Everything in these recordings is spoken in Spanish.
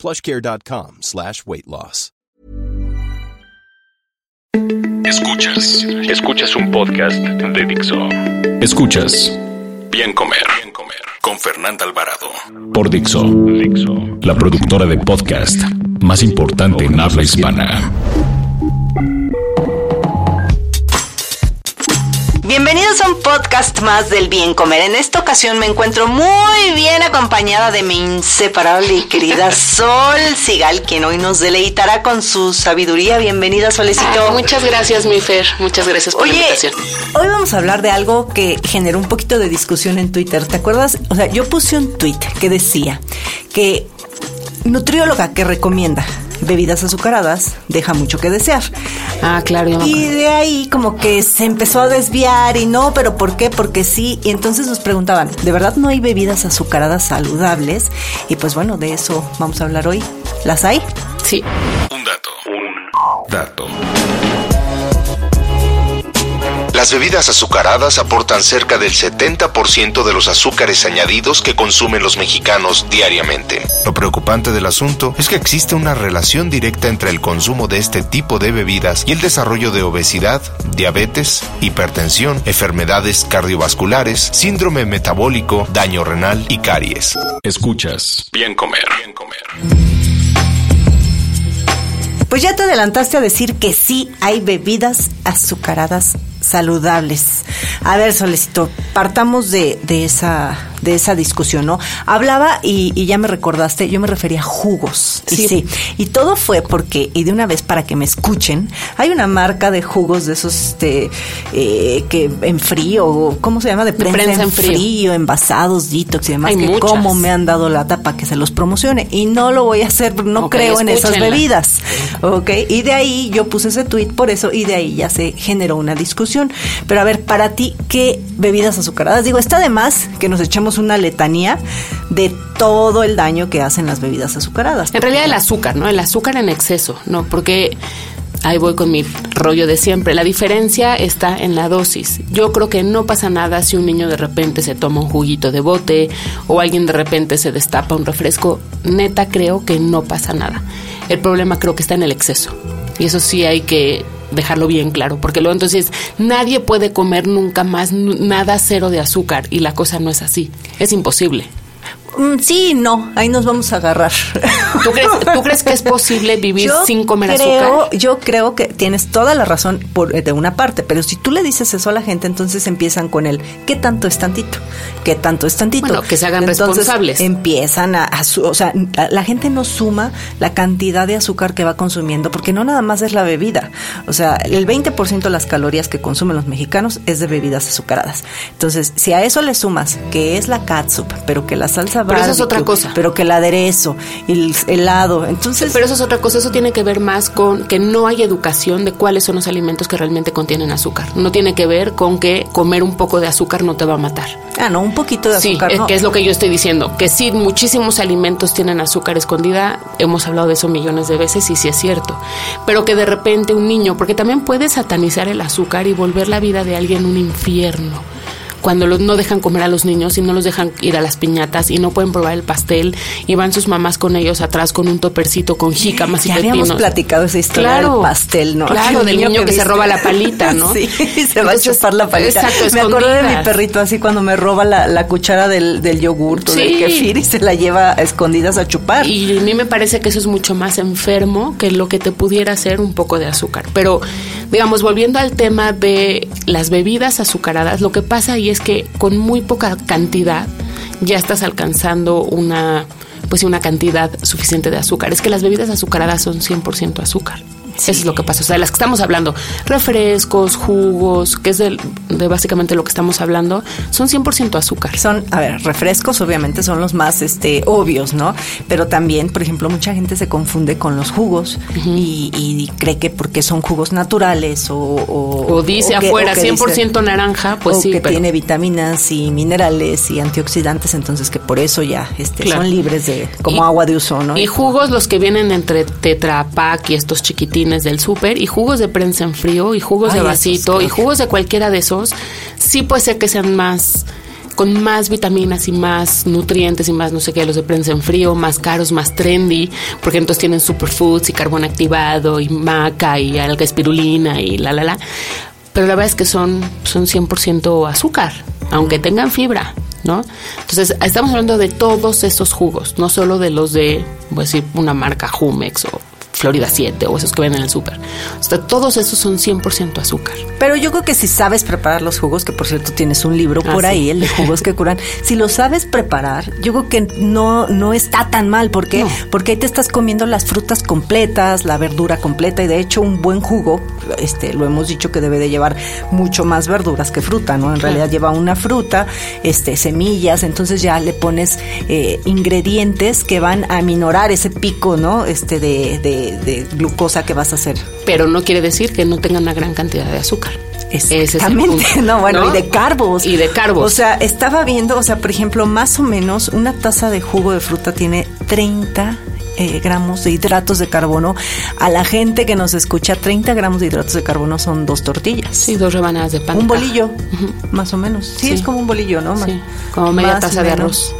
plushcare.com slash weight loss. Escuchas, escuchas un podcast de Dixo. Escuchas Bien Comer, Bien Comer con Fernanda Alvarado por Dixo, Dixo, la productora de podcast más importante en habla hispana. Bienvenidos a un podcast más del Bien Comer. En esta ocasión me encuentro muy bien acompañada de mi inseparable y querida Sol Sigal, quien hoy nos deleitará con su sabiduría. Bienvenida, Solecito. muchas gracias, mi Fer. Muchas gracias por la invitación. Hoy vamos a hablar de algo que generó un poquito de discusión en Twitter. ¿Te acuerdas? O sea, yo puse un tweet que decía que nutrióloga que recomienda bebidas azucaradas deja mucho que desear. Ah, claro. y de ahí como que se empezó a desviar y no, pero ¿por qué? Porque sí. Y entonces nos preguntaban, ¿de verdad no hay bebidas azucaradas saludables? Y pues bueno, de eso vamos a hablar hoy. ¿Las hay? Sí. Un dato. Un dato. Las bebidas azucaradas aportan cerca del 70% de los azúcares añadidos que consumen los mexicanos diariamente. Lo preocupante del asunto es que existe una relación directa entre el consumo de este tipo de bebidas y el desarrollo de obesidad, diabetes, hipertensión, enfermedades cardiovasculares, síndrome metabólico, daño renal y caries. Escuchas Bien Comer. Bien Comer. Pues ya te adelantaste a decir que sí hay bebidas azucaradas saludables. A ver, Solecito, partamos de, de esa de esa discusión, ¿no? Hablaba y, y, ya me recordaste, yo me refería a jugos. Sí. Y sí. Y todo fue porque, y de una vez para que me escuchen, hay una marca de jugos de esos este, eh, que en frío, ¿cómo se llama? De prensa, de prensa en, frío. frío. envasados, detox y demás, hay que muchas. como me han dado lata para que se los promocione. Y no lo voy a hacer, no okay, creo en esas bebidas. Ok. Y de ahí yo puse ese tweet por eso, y de ahí ya se generó una discusión. Pero a ver, para ti, ¿qué bebidas azucaradas? Digo, está de más que nos una letanía de todo el daño que hacen las bebidas azucaradas. En realidad el azúcar, ¿no? El azúcar en exceso, ¿no? Porque ahí voy con mi rollo de siempre. La diferencia está en la dosis. Yo creo que no pasa nada si un niño de repente se toma un juguito de bote o alguien de repente se destapa un refresco. Neta creo que no pasa nada. El problema creo que está en el exceso. Y eso sí hay que dejarlo bien claro, porque luego entonces nadie puede comer nunca más nada cero de azúcar y la cosa no es así, es imposible. Sí, no, ahí nos vamos a agarrar. ¿Tú crees, ¿tú crees que es posible vivir yo sin comer creo, azúcar? Yo creo que tienes toda la razón por, de una parte, pero si tú le dices eso a la gente, entonces empiezan con el ¿qué tanto es tantito? ¿Qué tanto es tantito? Bueno, que se hagan entonces, responsables. Empiezan a, a su, o sea, la, la, gente no suma la cantidad de azúcar que va consumiendo, porque no nada más es la bebida. O sea, el 20% de las calorías que consumen los mexicanos es de bebidas azucaradas. Entonces, si a eso le sumas que es la catsup, pero que la salsa pero eso es otra cosa. Pero que el aderezo, el helado, entonces... Pero eso es otra cosa, eso tiene que ver más con que no hay educación de cuáles son los alimentos que realmente contienen azúcar. No tiene que ver con que comer un poco de azúcar no te va a matar. Ah, no, un poquito de azúcar. Sí, no. que es lo que yo estoy diciendo, que sí, muchísimos alimentos tienen azúcar escondida, hemos hablado de eso millones de veces y sí es cierto, pero que de repente un niño, porque también puede satanizar el azúcar y volver la vida de alguien un infierno cuando los, no dejan comer a los niños y no los dejan ir a las piñatas y no pueden probar el pastel y van sus mamás con ellos atrás con un topercito con jícamas ya y pepinos. habíamos platicado esa historia claro, del pastel, ¿no? Claro, del niño, que, que se roba la palita, ¿no? sí, se va a chupar la palita. Exacto, me acuerdo de mi perrito así cuando me roba la, la cuchara del, del yogur o Sí. del kefir y se la lleva a escondidas a chupar. Y a mí me parece que eso es mucho más enfermo que lo que te pudiera hacer un poco de azúcar. Pero, digamos, volviendo al tema de las bebidas azucaradas, lo que pasa ahí es que con muy poca cantidad ya estás alcanzando una pues una cantidad suficiente de azúcar. Es que las bebidas azucaradas son 100% azúcar. Eso es lo que pasa. O sea, las que estamos hablando, refrescos, jugos, que es de, de básicamente lo que estamos hablando, son 100% azúcar. Son, a ver, refrescos obviamente son los más este obvios, ¿no? Pero también, por ejemplo, mucha gente se confunde con los jugos y, y cree que porque son jugos naturales o... O, O dice o que- afuera o que 100% naranja, pues o sí, que pero- tiene vitaminas y minerales y antioxidantes, entonces que por eso ya este, Claro. son libres de, como Y- agua de uso, ¿no? Y jugos los que vienen entre Tetra Pak y estos del súper, y jugos de prensa en frío, y jugos Ay, de vasito, y jugos de cualquiera de esos, sí puede ser que sean más con más vitaminas y más nutrientes y más no sé qué, los de prensa en frío, más caros, más trendy, porque entonces tienen superfoods y carbón activado y maca y alga espirulina y la la la. Pero la verdad es que son, son 100% azúcar, aunque tengan fibra, ¿no? Entonces, estamos hablando de todos esos jugos, no solo de los de, voy a decir, una marca Jumex o Florida 7 o esos que venden en el súper. O sea, todos esos son 100% azúcar. Pero yo creo que si sabes preparar los jugos, que por cierto tienes un libro Ah, por sí. ahí, el de jugos que curan, si lo sabes preparar, yo creo que no, no está tan mal. ¿Por qué? No. Porque ahí te estás comiendo las frutas completas, la verdura completa, y de hecho un buen jugo, este, lo hemos dicho que debe de llevar mucho más verduras que fruta, ¿no? En realidad lleva una fruta, este, semillas, entonces ya le pones eh, ingredientes que van a minorar ese pico, ¿no? Este de, de- de glucosa que vas a hacer. Pero no quiere decir que no tengan una gran cantidad de azúcar. Es Exactamente, no, bueno, y de carbos. Y de carbos. O sea, estaba viendo, o sea, por ejemplo, más o menos una taza de jugo de fruta tiene 30 eh, gramos de hidratos de carbono. A la gente que nos escucha, 30 gramos de hidratos de carbono son dos tortillas. Sí, dos rebanadas de pan. Un de caja. bolillo, más o menos. Sí, Sí. es como un bolillo, ¿no? Sí, como media Más taza de arroz.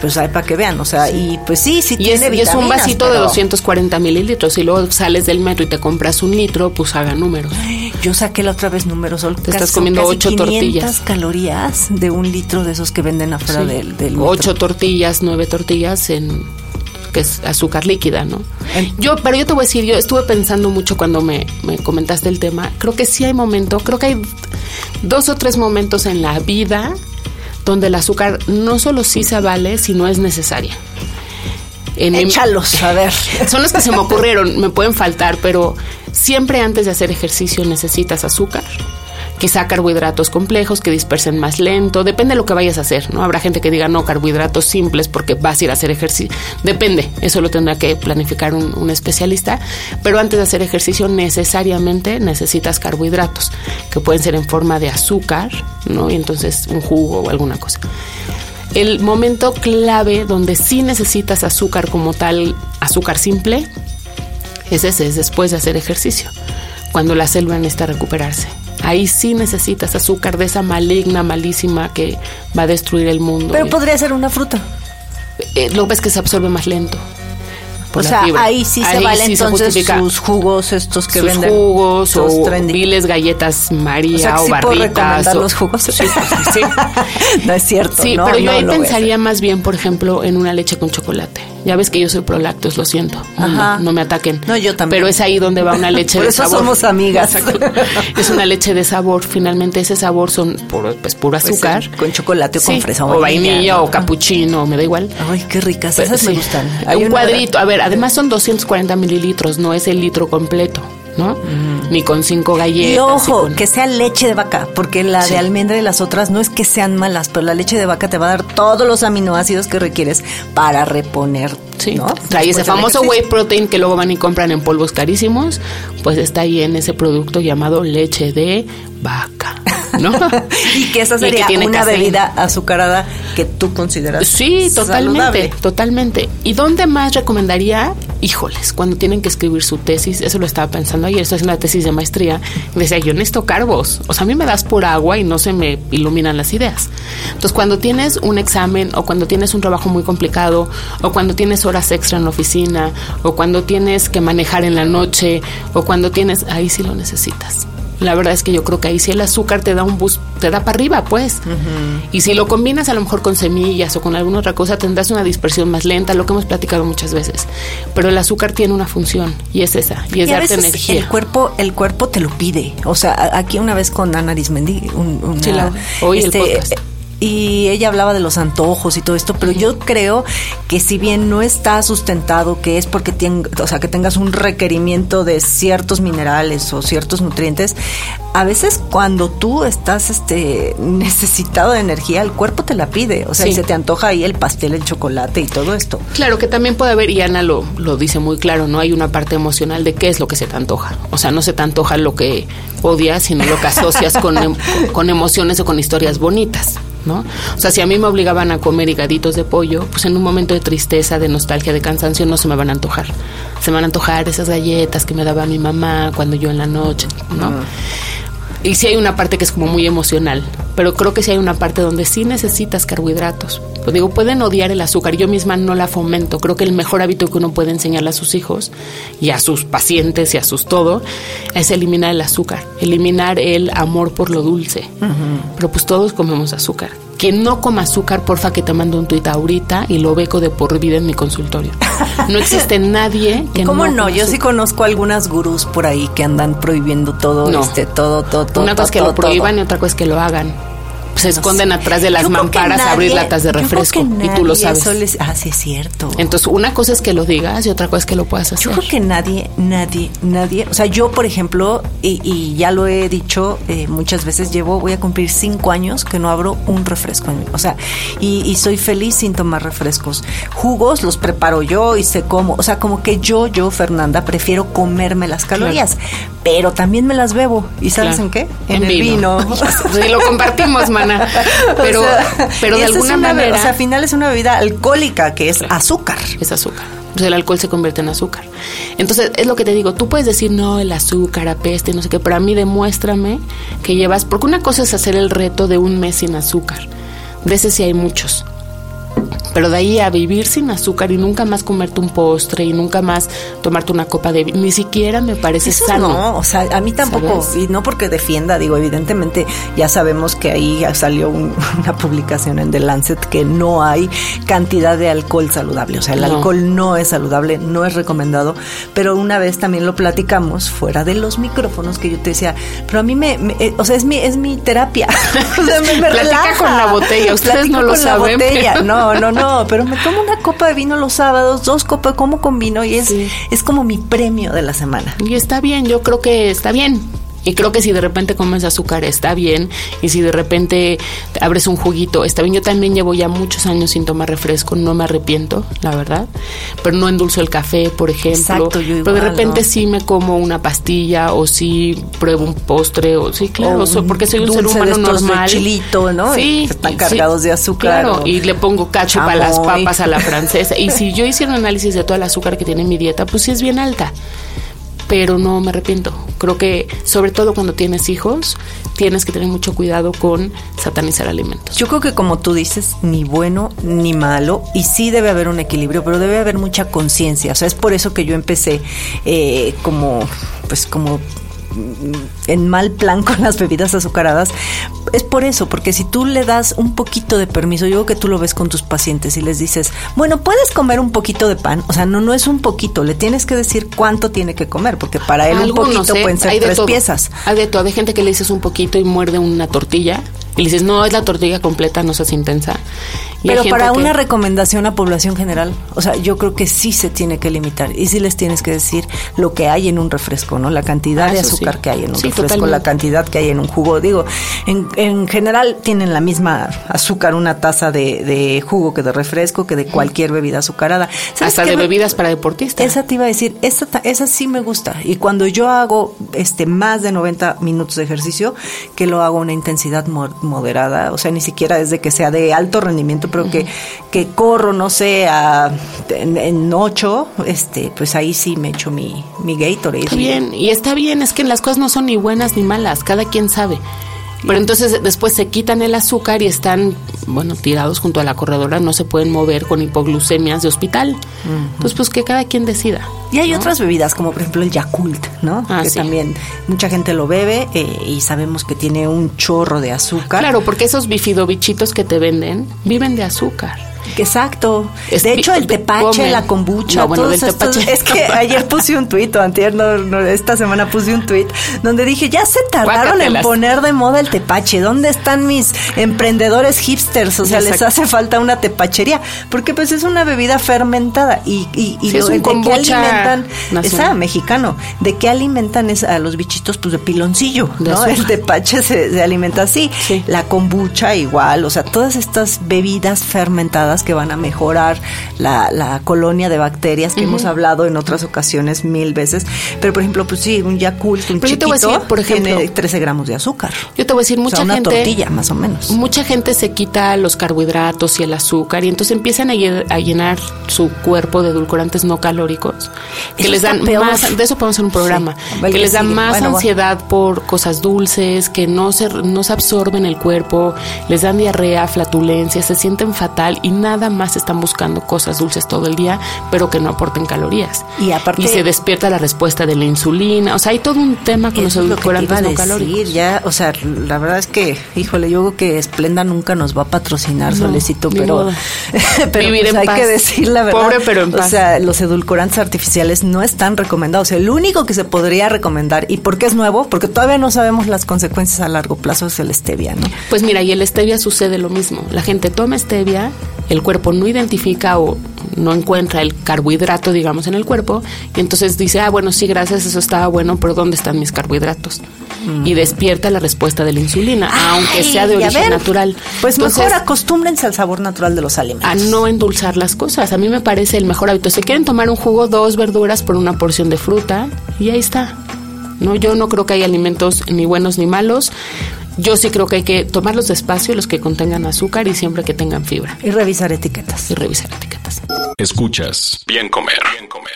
Pues ahí para que vean, o sea, y pues sí, sí Y es, tiene y es un vasito de pero 240 mililitros. Y luego sales del metro y te compras un litro, pues haga números. Yo saqué la otra vez números, Sol. Te estás comiendo casi ocho 500 tortillas. calorías de un litro de esos que venden afuera Sí. del, del metro. Ocho tortillas, nueve tortillas en que es azúcar líquida, ¿no? Yo, pero yo te voy a decir, yo estuve pensando mucho cuando me, me comentaste el tema. Creo que sí hay momento, creo que hay dos o tres momentos en la vida donde el azúcar no solo sí se vale, sino es necesaria. En Échalos, a ver. son los que se me ocurrieron, me pueden faltar, pero siempre antes de hacer ejercicio necesitas azúcar. Quizá carbohidratos complejos que dispersen más lento, depende de lo que vayas a hacer, ¿no? Habrá gente que diga no, carbohidratos simples porque vas a ir a hacer ejercicio. Depende, eso lo tendrá que planificar un, especialista, pero antes de hacer ejercicio necesariamente necesitas carbohidratos, que pueden ser en forma de azúcar, ¿no? Y entonces un jugo o alguna cosa. El momento clave donde sí necesitas azúcar como tal, azúcar simple, es ese, es después de hacer ejercicio, cuando la célula necesita recuperarse. Ahí sí necesitas azúcar de esa maligna, malísima que va a destruir el mundo. Pero podría ser una fruta. eh, lo ves que se absorbe más lento. O sea, fibra. ahí sí se vale sí entonces sus jugos estos que sus venden. jugos o viles galletas María O sea, que o sí barritas. o- los jugos. Sí, sí. no es cierto. Sí, no, pero yo no ahí pensaría más bien, por ejemplo, en una leche con chocolate. Ya ves que yo soy prolactos, lo siento. No, Ajá. no me ataquen. No, yo también. Pero es ahí donde va una leche Por de eso sabor. somos amigas. Exacto. Es una leche de sabor. Finalmente ese sabor son puro, pues, puro Puede azúcar. con chocolate o con fresa o vainilla o ¿no? capuchino, me da igual. Ay, qué ricas. Pues, Esas me sí. gustan. Hay Un cuadrito. A ver, además son 240 mililitros, no es el litro completo, ¿no? Ni con cinco galletas. Y ojo, con- que sea leche de vaca, porque la Sí. de almendra y las otras no es que sean malas, pero la leche de vaca te va a dar todos los aminoácidos que requieres para reponer. Sí, ¿no? trae ese Después famoso whey protein que luego van y compran en polvos carísimos, pues está ahí en ese producto llamado leche de vaca, ¿no? y que esa que sería una caseína. bebida azucarada que tú consideras Sí, totalmente, saludable. totalmente. ¿Y dónde más recomendaría? Híjoles, cuando tienen que escribir su tesis, eso lo estaba pensando ayer, estoy haciendo la tesis de maestría, decía, yo necesito carbos, o sea, a mí me das por agua y no se me iluminan las ideas. Entonces, cuando tienes un examen o cuando tienes un trabajo muy complicado o cuando tienes horas extra en la oficina o cuando tienes que manejar en la noche o cuando tienes, ahí sí lo necesitas. La verdad es que yo creo que ahí sí el azúcar te da un boost, te da para arriba, pues. Y si lo combinas a lo mejor con semillas o con alguna otra cosa, tendrás una dispersión más lenta, lo que hemos platicado muchas veces. Pero el azúcar tiene una función y es esa, y es Y a darte veces energía. el cuerpo, el cuerpo te lo pide. O sea, aquí una vez con Ana Arismendi, un, una- Sí, la- oí el podcast. Y ella hablaba de los antojos y todo esto, pero yo creo que si bien no está sustentado que es porque tiene, o sea, que tengas un requerimiento de ciertos minerales o ciertos nutrientes, a veces cuando tú estás este necesitado de energía, el cuerpo te la pide, o sea, y se te antoja ahí el pastel, el chocolate y todo esto. Claro que también puede haber, y Ana lo, lo dice muy claro, no hay una parte emocional de qué es lo que se te antoja. O sea, no se te antoja lo que odias, sino lo que asocias con, con emociones o con historias bonitas. ¿No? O sea, si a mí me obligaban a comer higaditos de pollo, pues en un momento de tristeza, de nostalgia, de cansancio, no se me van a antojar. Se me van a antojar esas galletas que me daba mi mamá cuando yo en la noche, ¿no? Y sí hay una parte que es como muy emocional, pero creo que sí hay una parte donde sí necesitas carbohidratos. Pues digo, pueden odiar el azúcar, yo misma no la fomento. Creo que el mejor hábito que uno puede enseñarle a sus hijos y a sus pacientes y a sus todo es eliminar el azúcar, eliminar el amor por lo dulce. Pero pues todos comemos azúcar. Quien no coma azúcar, porfa que te mando un tuit ahorita y lo beco de por vida en mi consultorio. No existe nadie que ¿Cómo no. Yo sí conozco algunas gurús por ahí que andan prohibiendo todo, No. este, todo, todo, todo. Una cosa es que todo, lo prohíban todo. y otra cosa es que lo hagan. Se esconden atrás de las mamparas a abrir latas de refresco y tú lo sabes. les- ah, sí es cierto. Entonces, una cosa es que lo digas y otra cosa es que lo puedas hacer. Yo creo que nadie, nadie, nadie, o sea, yo por ejemplo, y, y ya lo he dicho eh, muchas veces, llevo, voy a cumplir cinco años que no abro un refresco, en- o sea, y, y soy feliz sin tomar refrescos. Jugos los preparo yo y sé cómo, o sea, como que yo, yo, Fernanda, prefiero comerme las calorías, pero también me las bebo. ¿Y sabes Claro. en qué? En, el vino. Sí, lo compartimos, Pero, O sea, pero de alguna una manera O sea, al final es una bebida alcohólica que es azúcar. es azúcar. Pues el alcohol se convierte en azúcar. Entonces, es lo que te digo, tú puedes decir, no, el azúcar, apeste, no sé qué, pero a mí demuéstrame que llevas, porque una cosa es hacer el reto de un mes sin azúcar. De ese sí hay muchos. Pero de ahí a vivir sin azúcar y nunca más comerte un postre y nunca más tomarte una copa de ni siquiera me parece Eso sano. no, o sea, a mí tampoco, ¿Sabes? y no porque defienda, digo, evidentemente ya sabemos que ahí salió un- una publicación en The Lancet que no hay cantidad de alcohol saludable, o sea, el No. alcohol no es saludable, no es recomendado, pero una vez también lo platicamos fuera de los micrófonos que yo te decía, pero a mí me, me- eh, o sea, es mi, es mi terapia, o sea, me, me Platica relaja. con la botella, ustedes Platico no lo con la saben, botella. pero- No, no, no, pero me tomo una copa de vino los sábados, dos copas, como con vino y es, Sí. es como mi premio de la semana. Y está bien, yo creo que está bien. Y creo que si de repente comes azúcar está bien. Y si de repente te abres un juguito está bien. Yo también llevo ya muchos años sin tomar refresco. No me arrepiento, la verdad. Pero no endulzo el café, por ejemplo. Exacto, yo Pero de igual, repente ¿no? sí me como una pastilla o sí pruebo un postre. O sí, claro, O so- porque soy un ser humano de normal. chilito, ¿no? Sí. Están cargados de azúcar Claro, o y le pongo cacho a las papas a la francesa. Y si yo hiciera un análisis de todo el azúcar que tiene mi dieta, pues sí es bien alta pero no me arrepiento. Creo que, sobre todo cuando tienes hijos, tienes que tener mucho cuidado con satanizar alimentos. Yo creo que como tú dices, ni bueno ni malo, y sí debe haber un equilibrio, pero debe haber mucha conciencia. O sea, es por eso que yo empecé eh, como, pues como en mal plan con las bebidas azucaradas. Es por eso, porque si tú le das un poquito de permiso, yo creo que tú lo ves con tus pacientes y les dices, bueno, puedes comer un poquito de pan, o sea, no, no es un poquito, le tienes que decir cuánto tiene que comer, porque para él Algunos, un poquito ¿eh? pueden ser tres todo. piezas. Hay de todo. Hay gente que le dices un poquito y muerde una tortilla. Y le dices, no, es la tortilla completa, no seas intensa. Y hay Pero para que- una recomendación a población general, o sea, yo creo que sí se tiene que limitar y sí les tienes que decir lo que hay en un refresco, ¿no? La cantidad Ah, de azúcar sí. que hay en un Sí, refresco, totalmente. la cantidad que hay en un jugo. Digo, en, en general tienen la misma azúcar una taza de, de jugo que de refresco, que de cualquier bebida azucarada. ¿Sabes Hasta de me- bebidas para deportistas. esa te iba a decir, esa, esa sí me gusta. Y cuando yo hago este más de 90 minutos de ejercicio, que lo hago a una intensidad moderada, o sea, ni siquiera es de que sea de alto rendimiento, pero que, que corro, no sé, a, en, en 8, este, pues ahí sí me echo mi, mi Gatorade. Está bien, y está bien, es que las cosas no son ni buenas ni malas, cada quien sabe. Pero entonces después se quitan el azúcar y están, bueno, tirados junto a la corredora, no se pueden mover con hipoglucemias de hospital. Entonces, pues que cada quien decida. Y hay otras bebidas, como por ejemplo el Yakult, ¿no? Ah, que sí. también mucha gente lo bebe eh, y sabemos que tiene un chorro de azúcar. Claro, porque esos bifidobichitos que te venden viven de azúcar. Exacto. De hecho, el tepache, la kombucha, No, bueno, todos del estos- tepache. Es que ayer puse un tuit, o antier, no, no, esta semana puse un tuit, donde dije, ya se tardaron en poner de moda el tepache. ¿Dónde están mis emprendedores hipsters? O sea, les hace falta una tepachería. Porque pues es una bebida fermentada. Y, y, y Sí, es un ¿de qué alimentan? nacional. Está mexicano. ¿De qué alimentan es a los bichitos? Pues de piloncillo, De ¿no? azúcar. El tepache se, se alimenta así. Sí. La kombucha igual, o sea, todas estas bebidas fermentadas que van a mejorar la, la colonia de bacterias que hemos hablado en otras ocasiones mil veces. Pero por ejemplo, pues sí, un Yakult, un Pero yo te chiquito, voy a decir, por ejemplo- tiene 13 gramos de azúcar. Yo te voy a decir, o mucha sea, una gente. tortilla, más o menos. Mucha gente se quita los carbohidratos y el azúcar y entonces empiezan a, lle- a llenar su cuerpo de edulcorantes no calóricos que Eso les dan más, de eso podemos hacer un programa, Sí. Que les dan sigue. más Bueno, bueno. ansiedad por cosas dulces, que no se, no se absorben el cuerpo, les dan diarrea, flatulencia, se sienten fatal y nada más están buscando cosas dulces todo el día, pero que no aporten calorías. Y aparte- Y se despierta la respuesta de la insulina, o sea, hay todo un tema con los lo edulcorantes a no calóricos. ya, o sea, la verdad es que, híjole, yo creo que Esplenda nunca nos va a patrocinar, No, Solecito, pero, pero Vivir pues en hay paz. que decir la verdad. Pobre, pero en O paz. sea, los edulcorantes artificiales no están recomendados. El único que se podría recomendar, y porque es nuevo, porque todavía no sabemos las consecuencias a largo plazo, es el stevia, ¿no? Pues mira, y el stevia sucede lo mismo. La gente toma stevia, el cuerpo no identifica o no encuentra el carbohidrato, digamos, en el cuerpo, y entonces dice, ah, bueno, sí, gracias, eso estaba bueno, pero ¿dónde están mis carbohidratos? Y despierta la respuesta de la insulina, aunque sea de origen natural. Pues Entonces, mejor acostúmbrense al sabor natural de los alimentos. a no endulzar las cosas. A mí me parece el mejor hábito. Si quieren tomar un jugo, dos verduras por una porción de fruta y ahí está. No, yo no creo que haya alimentos ni buenos ni malos. Yo sí creo que hay que tomarlos despacio, los que contengan azúcar y siempre que tengan fibra Y revisar etiquetas. y revisar etiquetas. Escuchas Bien Comer. Bien Comer.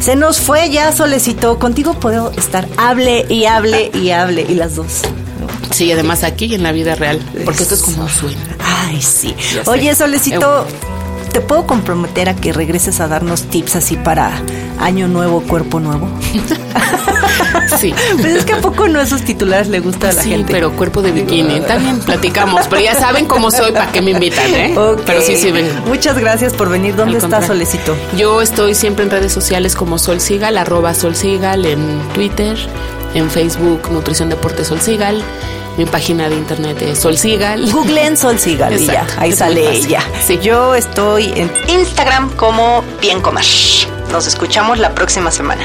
Se nos fue ya, Solecito. Contigo puedo estar hable y hable y hable, y las dos. Sí, además aquí y en la vida real, porque esto es como un sueño. Ay, sí. Ya. Oye, Solecito, ¿te puedo comprometer a que regreses a darnos tips así para año nuevo, cuerpo nuevo? Sí. Pues es que a poco no esos titulares le gusta a la sí, gente. pero cuerpo de bikini. También platicamos, pero ya saben cómo soy, para qué me invitan, ¿eh? Ok. Pero sí, sí, ven. Muchas gracias por venir. ¿Dónde está. Solecito? Yo estoy siempre en redes sociales como Sol Sigal, arroba Sol Sigal, en Twitter, en Facebook, Nutrición Deporte Sol Sigal, mi página de internet es Sol Sigal. Googleen Sol Sigal y ya, ahí sale ella. Sí. Yo estoy en Instagram como Bien Comer. Nos escuchamos la próxima semana.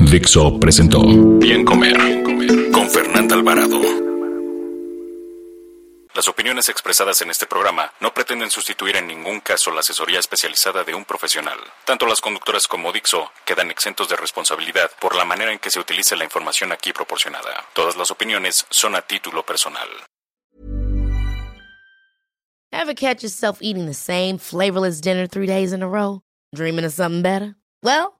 Dixo presentó Bien Comer. Con Fernanda Alvarado. Las opiniones expresadas en este programa no pretenden sustituir en ningún caso la asesoría especializada de un profesional. Tanto las conductoras como Dixo quedan exentos de responsabilidad por la manera en que se utilice la información aquí proporcionada. Todas las opiniones son a título personal. Ever catch yourself eating the same flavorless dinner three days in a row? Dreaming of something better? Well,